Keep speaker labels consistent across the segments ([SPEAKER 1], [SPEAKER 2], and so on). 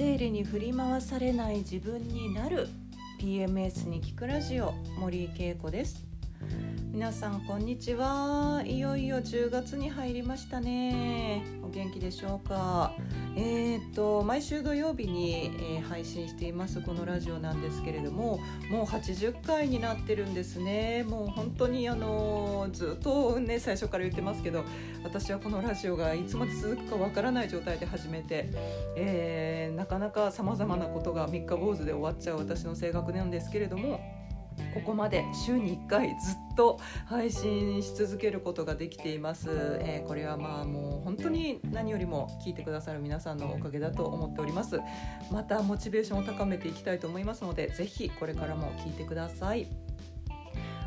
[SPEAKER 1] 生理に振り回されない自分になる。PMS に聞くラジオ森井恵子です。皆さんこんにちは。いよいよ10月に入りましたね。お元気でしょうか？えー、っと毎週土曜日に、えー、配信していますこのラジオなんですけれどももう80回になってるんですね。もう本当にあのずっとね最初から言ってますけど私はこのラジオがいつまで続くかわからない状態で始めて、えー、なかなかさまざまなことが三日坊主で終わっちゃう私の性格なんですけれどもここまで週に1回ずっと配信し続けることができています、えー、これはまあもう本当に何よりも聞いてくださる皆さんのおかげだと思っております。またモチベーションを高めていきたいと思いますのでぜひこれからも聞いてください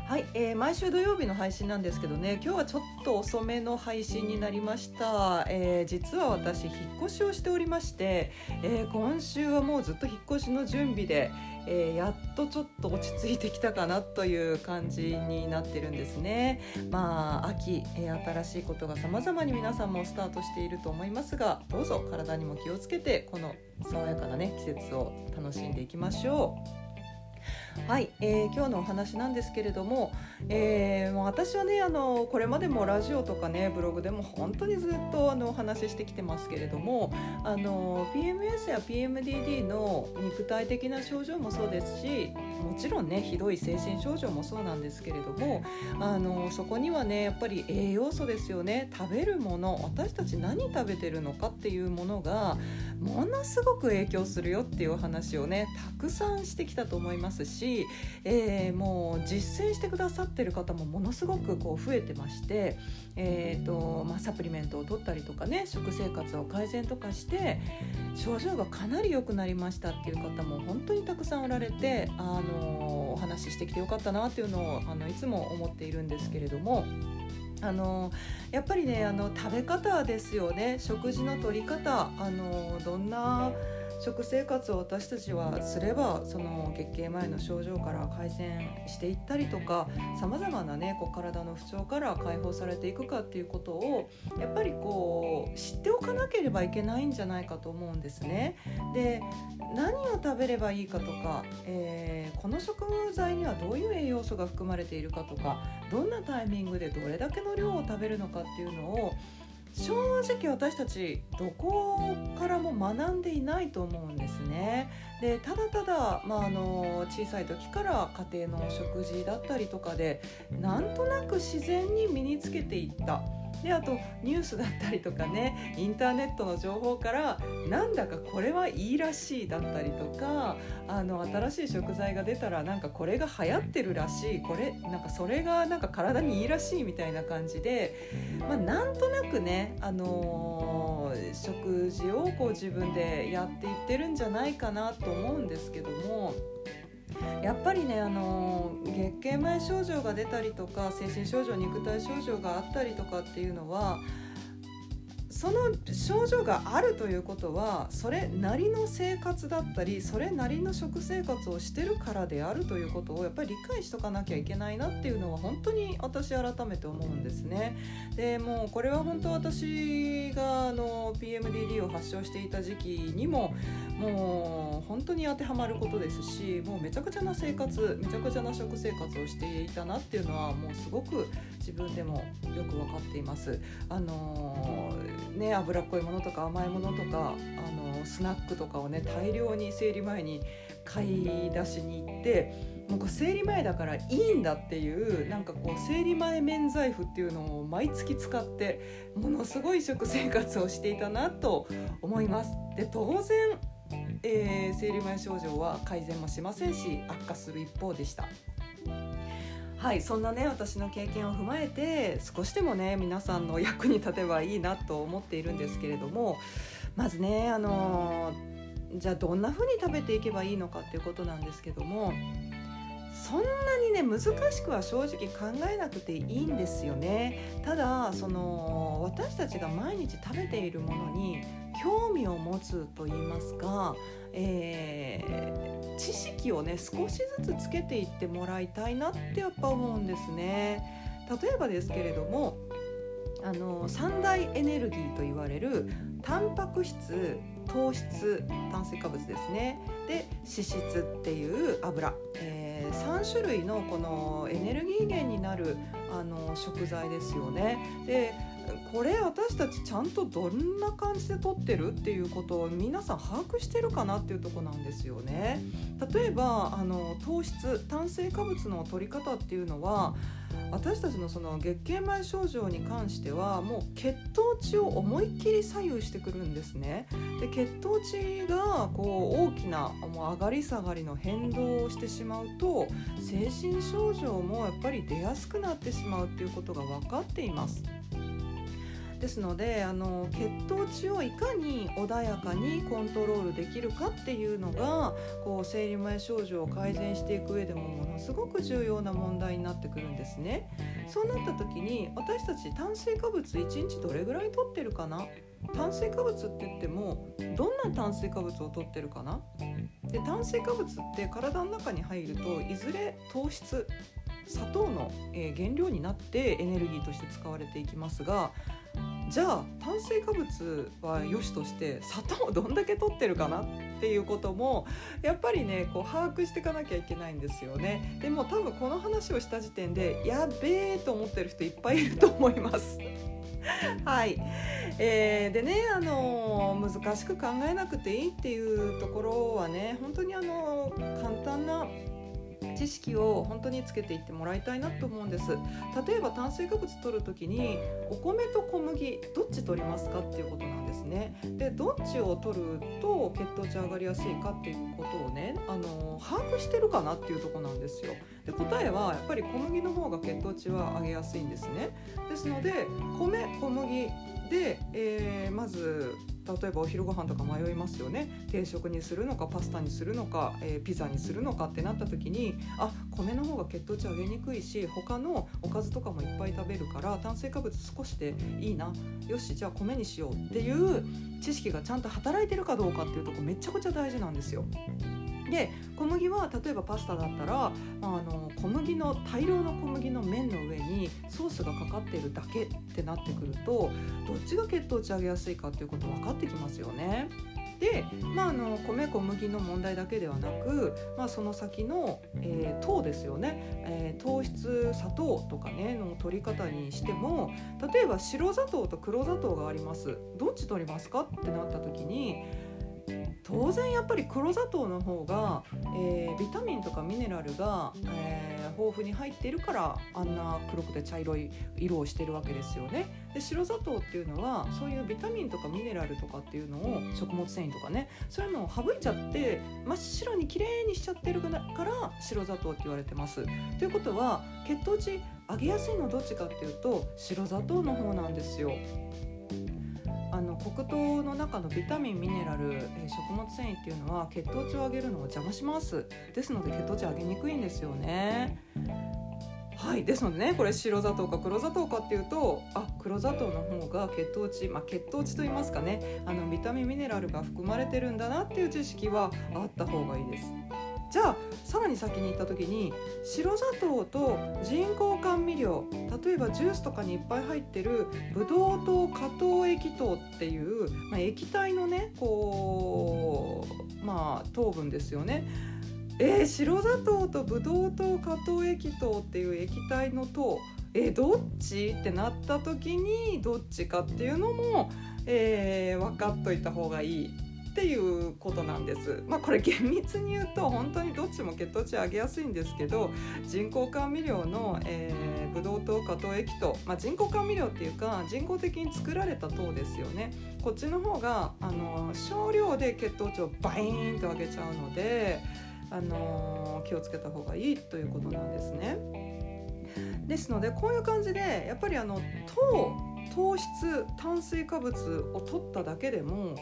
[SPEAKER 1] はい、えー、毎週土曜日の配信なんですけどね今日はちょっと遅めの配信になりました、えー、実は私引っ越しをしておりまして、えー、今週はもうずっと引っ越しの準備で、えー、やっとちょっと落ち着いてきたかなという感じになってるんですね。まあ秋、えー、新しいことが様々に皆さんもスタートしていると思いますがどうぞ体にも気をつけてこの爽やかなね季節を楽しんでいきましょう。はい、えー、今日のお話なんですけれども、えー、私はねあのこれまでもラジオとかねブログでも本当にずっとあのお話ししてきてますけれどもあの PMS や PMDD の肉体的な症状もそうですしもちろんねひどい精神症状もそうなんですけれどもあのそこにはねやっぱり栄養素ですよね。食べるもの私たち何食べてるのかっていうものがものすごく影響するよっていうお話をねたくさんしてきたと思いますし、しえー、もう実践してくださってる方もものすごくこう増えてまして、えーとまあ、サプリメントを取ったりとかね食生活を改善とかして症状がかなり良くなりましたっていう方も本当にたくさんおられて、あのお話ししてきてよかったなっていうのをあのいつも思っているんですけれども。あのやっぱりねあの食べ方ですよね食事の取り方あのどんな食生活を私たちはすればその月経前の症状から改善していったりとかさまざまなねこう体の不調から解放されていくかっていうことをやっぱりこう知っておかなければいけないんじゃないかと思うんですね。で何を食べればいいかとか、えー、この食材にはどういう栄養素が含まれているかとかどんなタイミングでどれだけの量を食べるのかっていうのを正直私たちどこからも学んでいないと思うんですね。でただただ、まあ、あの小さい時から家庭の食事だったりとかでなんとなく自然に身につけていった。であとニュースだったりとかねインターネットの情報からなんだかこれはいいらしいだったりとかあの新しい食材が出たらなんかこれが流行ってるらしいこれなんかそれがなんか体にいいらしいみたいな感じで、まあ、なんとなくね、あのー、食事をこう自分でやっていってるんじゃないかなと思うんですけども。やっぱりねあの月経前症状が出たりとか精神症状肉体症状があったりとかっていうのはその症状があるということはそれなりの生活だったりそれなりの食生活をしてるからであるということをやっぱり理解しとかなきゃいけないなっていうのは本当に私改めて思うんですね。でもうこれは本当私があの PMDD を発症していた時期にももう本当に当てはまることですしもうめちゃくちゃな生活めちゃくちゃな食生活をしていたなっていうのはもうすごく自分でもよく分かっています。あのーね、脂っこいものとか甘いものとかあのスナックとかをね大量に生理前に買い出しに行ってもうこう生理前だからいいんだっていうなんかこう生理前免罪符っていうのを毎月使ってものすごい食生活をしていたなと思います。で当然えー、生理前症状は改善もしませんし悪化する一方でした。はいそんなね私の経験を踏まえて少しでもね皆さんの役に立てばいいなと思っているんですけれどもまずねあのじゃあどんな風に食べていけばいいのかっていうことなんですけどもそんなにね難しくは正直考えなくていいんですよね。ただその私たちが毎日食べているものに興味を持つと言いますか、えー、知識をね少しずつつけていってもらいたいなってやっぱ思うんですね。例えばですけれどもあの三大エネルギーと言われるタンパク質糖質炭水化物ですねで脂質っていう油、えー、3種類のこのエネルギー源になるあの食材ですよね。でこれ私たちちゃんとどんな感じで取ってるっていうことを皆さん把握してるかなっていうとこなんですよね。例えばあの糖質炭水化物の取り方っていうのは私たちのその月経前症状に関してはもう血糖値を思いっきり左右してくるんですね。で血糖値がこう大きなもう上がり下がりの変動をしてしまうと精神症状もやっぱり出やすくなってしまうっていうことが分かっています。ですのであの血糖値をいかに穏やかにコントロールできるかっていうのがこう生理前症状を改善していく上でもものすごく重要な問題になってくるんですね。そうなった時に私たち炭水化物1日どれぐらい摂ってるかな？炭水化物って言ってもどんな炭水化物を摂ってるかな？で炭水化物って体の中に入るといずれ糖質砂糖の、原料になってエネルギーとして使われていきますがじゃあ炭水化物は良しとして砂糖をどんだけ取ってるかなっていうこともやっぱりねこう把握していかなきゃいけないんですよね。でも多分この話をした時点でやべえと思ってる人いっぱいいると思います。はい、えー、でねあの難しく考えなくていいっていうところはね本当にあの簡単な知識を本当につけていってもらいたいなと思うんです。例えば炭水化物取る時にお米と小麦どっち取りますかっていうことなんですね。でどっちを取ると血糖値上がりやすいかっていうことをねあの把握してるかなっていうとこなんですよ。で答えはやっぱり小麦の方が血糖値は上げやすいんですね。ですので米小麦で、えー、まず例えばお昼ご飯とか迷いますよね定食にするのかパスタにするのか、えー、ピザにするのかってなった時にあ米の方が血糖値上げにくいし他のおかずとかもいっぱい食べるから炭水化物少しでいいなよしじゃあ米にしようっていう知識がちゃんと働いてるかどうかっていうとこめちゃくちゃ大事なんですよ。で小麦は例えばパスタだったら、あの小麦の大量の小麦の麺の上にソースがかかっているだけってなってくるとどっちが血糖値上げやすいかっていうこと分かってきますよね。で、まあ、あの米小麦の問題だけではなく、まあ、その先の、えー、糖ですよね、えー、糖質砂糖とかねの取り方にしても例えば白砂糖と黒砂糖がありますどっち取りますかってなった時に当然やっぱり黒砂糖の方が、えー、ビタミンとかミネラルが、えー、豊富に入っているからあんな黒くて茶色い色をしてるわけですよね。で白砂糖っていうのはそういうビタミンとかミネラルとかっていうのを食物繊維とかねそういうのを省いちゃって真っ白に綺麗にしちゃってるから白砂糖って言われてます。ということは血糖値上げやすいのどっちかっていうと白砂糖の方なんですよ。あの黒糖の中のビタミンミネラル、え、食物繊維っていうのは血糖値を上げるのを邪魔します。ですので血糖値上げにくいんですよね。はい。ですのでね。これ白砂糖か黒砂糖かっていうとあ黒砂糖の方が血糖値まあ、血糖値と言いますかね。あのビタミンミネラルが含まれてるんだなっていう知識はあった方がいいです。じゃあさらに先に行った時に白砂糖と人工甘味料例えばジュースとかにいっぱい入ってるブドウ糖果糖液糖っていう、まあ、液体のねこうまあ糖分ですよね。えー、白砂糖とブドウ糖果糖液糖っていう液体の糖えー、どっち？ってなった時にどっちかっていうのも、えー、分かっといた方がいいっていうことなんです。まあ、これ厳密に言うと本当にどっちも血糖値上げやすいんですけど人工甘味料の、えー、ブドウ糖果糖液糖、まあ、人工甘味料っていうか人工的に作られた糖ですよねこっちの方があの少量で血糖値をバイーンと上げちゃうので、あの気をつけた方がいいということなんですね。ですのでこういう感じでやっぱりあの糖糖質炭水化物を取っただけでも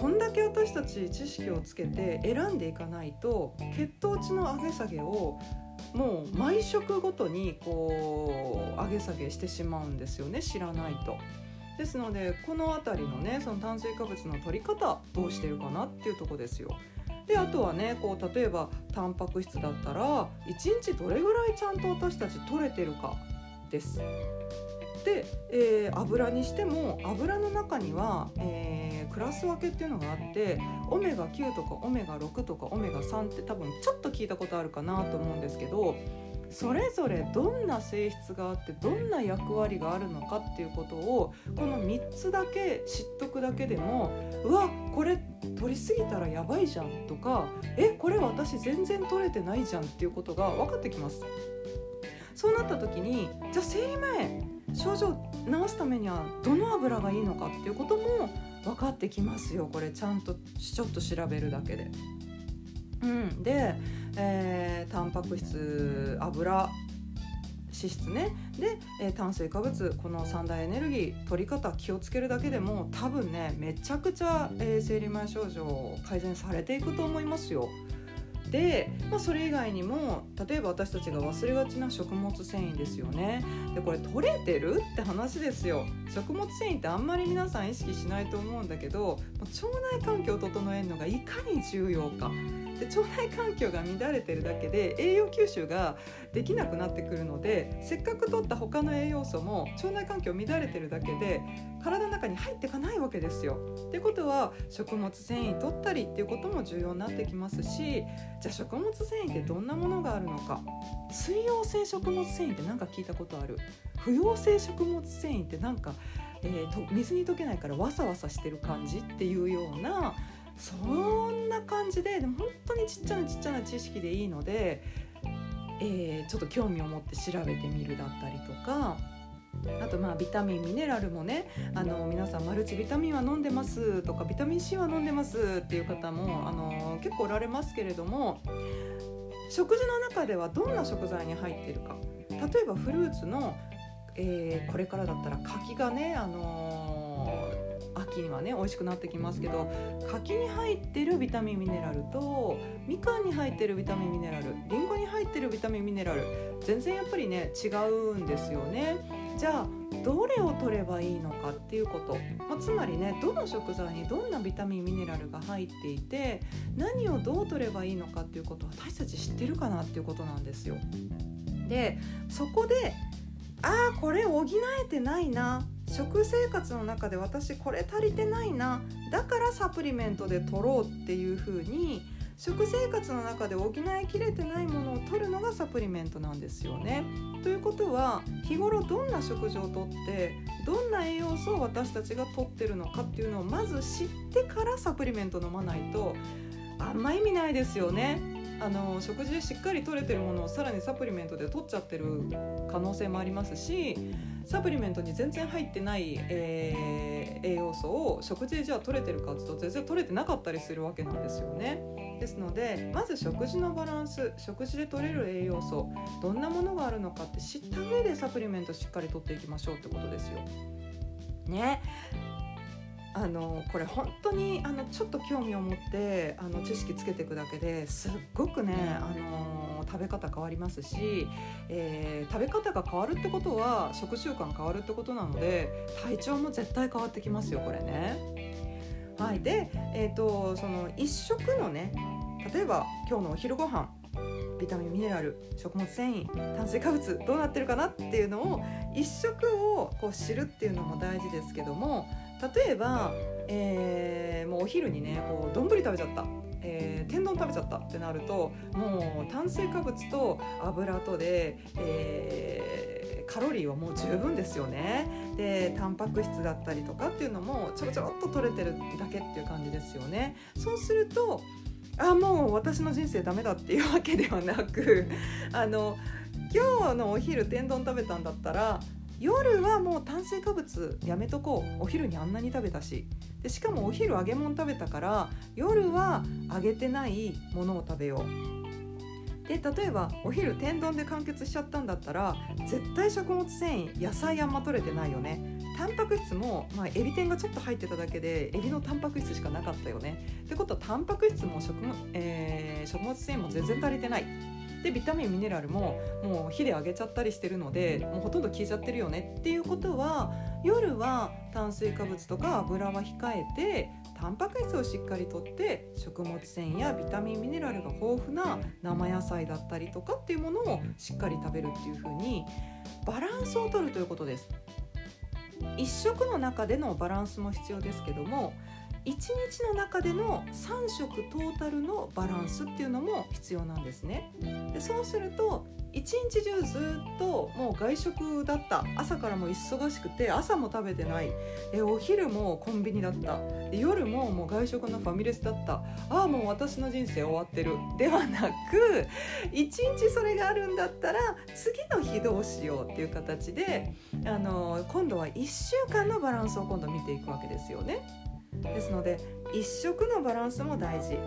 [SPEAKER 1] こんだけ私たち知識をつけて選んでいかないと血糖値の上げ下げをもう毎食ごとにこう上げ下げしてしまうんですよね知らないと。ですのでこの辺りのねその炭水化物の取り方どうしてるかなっていうとこですよ。であとはねこう例えばタンパク質だったら1日どれぐらいちゃんと私たち取れてるかです。で、えー、油にしても油の中には、えー、クラス分けっていうのがあってオメガ9とかオメガ6とかオメガ3って多分ちょっと聞いたことあるかなと思うんですけどそれぞれどんな性質があってどんな役割があるのかっていうことをこの3つだけ知っとくだけでもうわこれ取りすぎたらやばいじゃんとかえこれ私全然取れてないじゃんっていうことが分かってきます。そうなった時にじゃあ生理前症状治すためにはどの油がいいのかっていうことも分かってきますよこれちゃんとちょっと調べるだけで。うん、で、えー、タンパク質油脂質ねで、えー、炭水化物この三大エネルギー取り方気をつけるだけでも多分ねめちゃくちゃ、えー、生理前症状改善されていくと思いますよ。で、まあ、それ以外にも例えば私たちが忘れがちな食物繊維ですよね。でこれ取れてるって話ですよ。食物繊維ってあんまり皆さん意識しないと思うんだけど腸内環境を整えるのがいかに重要か。で腸内環境が乱れてるだけで栄養吸収ができなくなってくるのでせっかく取った他の栄養素も腸内環境乱れてるだけで体の中に入っていかないわけですよ。ってことは食物繊維取ったりっていうことも重要になってきますしじゃあ食物繊維ってどんなものがあるのか水溶性食物繊維って何か聞いたことある？不溶性食物繊維ってなんか、えー、と水に溶けないからわさわさしてる感じっていうようなそんな感じででも本当にちっちゃなちっちゃな知識でいいので、えー、ちょっと興味を持って調べてみるだったりとか。あとまあビタミンミネラルもねあの皆さんマルチビタミンは飲んでますとかビタミン C は飲んでますっていう方もあの結構おられますけれども食事の中ではどんな食材に入っているか例えばフルーツの、えー、これからだったら柿がねあの秋にはね美味しくなってきますけど柿に入ってるビタミンミネラルとみかんに入ってるビタミンミネラルりんごに入ってるビタミンミネラル全然やっぱりね違うんですよね。じゃあどれを取ればいいのかっていうこと、まあ、つまりねどの食材にどんなビタミンミネラルが入っていて何をどう取ればいいのかっていうことを私たち知ってるかなっていうことなんですよ。でそこでああこれ補えてないな食生活の中で私これ足りてないなだからサプリメントで取ろうっていう風に食生活の中で補いきれてないものを取るのがサプリメントなんですよね。ということは日頃どんな食事をとってどんな栄養素を私たちが取ってるのかっていうのをまず知ってからサプリメント飲まないとあんま意味ないですよね。あの食事でしっかり取れてるものをさらにサプリメントで取っちゃってる可能性もありますしサプリメントに全然入ってない、えー、栄養素を食事でじゃあ取れてるかっていうと全然取れてなかったりするわけなんですよね。ですのでまず食事のバランス食事で取れる栄養素どんなものがあるのかって知った上でサプリメントしっかり取っていきましょうってことですよ。ねあのこれ本当にあのちょっと興味を持ってあの知識つけていくだけですっごくねあの食べ方変わりますし、えー、食べ方が変わるってことは食習慣変わるってことなので体調も絶対変わってきますよこれね。はい、で、えーと、その1食のね例えば今日のお昼ご飯ビタミンミネラル食物繊維炭水化物どうなってるかなっていうのを1食をこう知るっていうのも大事ですけども例えば、えー、もうお昼にねこう丼食べちゃった、えー、天丼食べちゃったってなるともう炭水化物と油とで、えー、カロリーはもう十分ですよね。でタンパク質だったりとかっていうのもちょろちょろっと取れてるだけっていう感じですよね。そうするとあもう私の人生ダメだっていうわけではなくあの今日のお昼天丼食べたんだったら夜はもう炭水化物やめとこう。お昼にあんなに食べたし。でしかもお昼揚げ物食べたから夜は揚げてないものを食べよう。で例えばお昼天丼で完結しちゃったんだったら絶対食物繊維野菜あんま取れてないよね。タンパク質も、まあ、エビ天がちょっと入ってただけでエビのタンパク質しかなかったよね。ってことはタンパク質も食,、えー、食物繊維も全然足りてない。でビタミンミネラルももう火で揚げちゃったりしてるのでもうほとんど消えちゃってるよねっていうことは夜は炭水化物とか油は控えてタンパク質をしっかりとって食物繊維やビタミンミネラルが豊富な生野菜だったりとかっていうものをしっかり食べるっていう風にバランスをとるということです。1食の中でのバランスも必要ですけども1日の中での3食トータルのバランスっていうのも必要なんですね。でそうすると一日中ずっともう外食だった。朝からも忙しくて朝も食べてない。えお昼もコンビニだった。夜ももう外食のファミレスだった。ああもう私の人生終わってる。ではなく一日それがあるんだったら次の日どうしようっていう形であの今度は1週間のバランスを今度見ていくわけですよね。ですので1食のバランスも大事。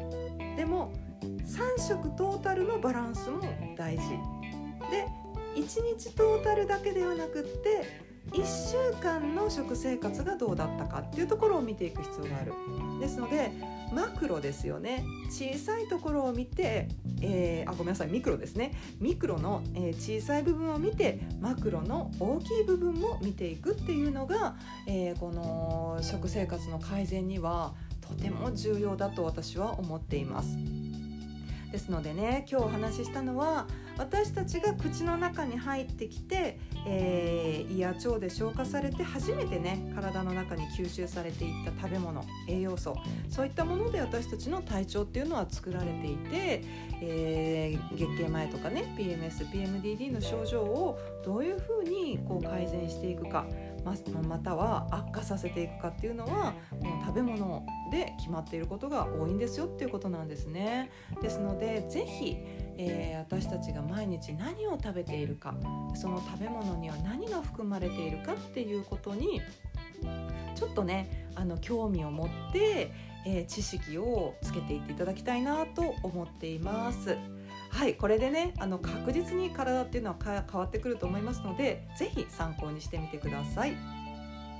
[SPEAKER 1] でも3食トータルのバランスも大事。で1日トータルだけではなくって1週間の食生活がどうだったかっていうところを見ていく必要がある。ですのでマクロですよね。小さいところを見て、えー、あごめんなさい。ミクロですね。ミクロの、えー、小さい部分を見てマクロの大きい部分も見ていくっていうのが、えー、この食生活の改善にはとても重要だと私は思っています。ですのでね今日お話ししたのは私たちが口の中に入ってきて、えー、胃や腸で消化されて初めてね体の中に吸収されていった食べ物栄養素そういったもので私たちの体調っていうのは作られていて、えー、月経前とかね PMSPMDD の症状をどういうふうにこう改善していくかまたは悪化させていくかっていうのはもう食べ物で決まっていることが多いんですよっていうことなんですね。ですので是非、えー、私たちが毎日何を食べているかその食べ物には何が含まれているかっていうことにちょっとねあの興味を持って、えー、知識をつけていっていただきたいなと思っています。はいこれでねあの確実に体っていうのは変わってくると思いますので是非参考にしてみてください。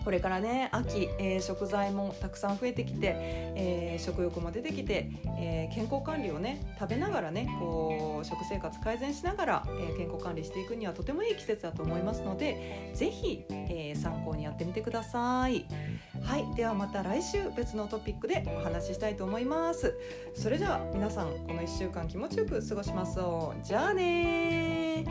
[SPEAKER 1] これからね秋、えー、食材もたくさん増えてきて、えー、食欲も出てきて、えー、健康管理をね食べながらねこう食生活改善しながら、え健康管理していくにはとてもいい季節だと思いますので是非、え参考にやってみてください。はいではまた来週別のトピックでお話ししたいと思います。それじゃあ皆さんこの1週間気持ちよく過ごしましょう。じゃあね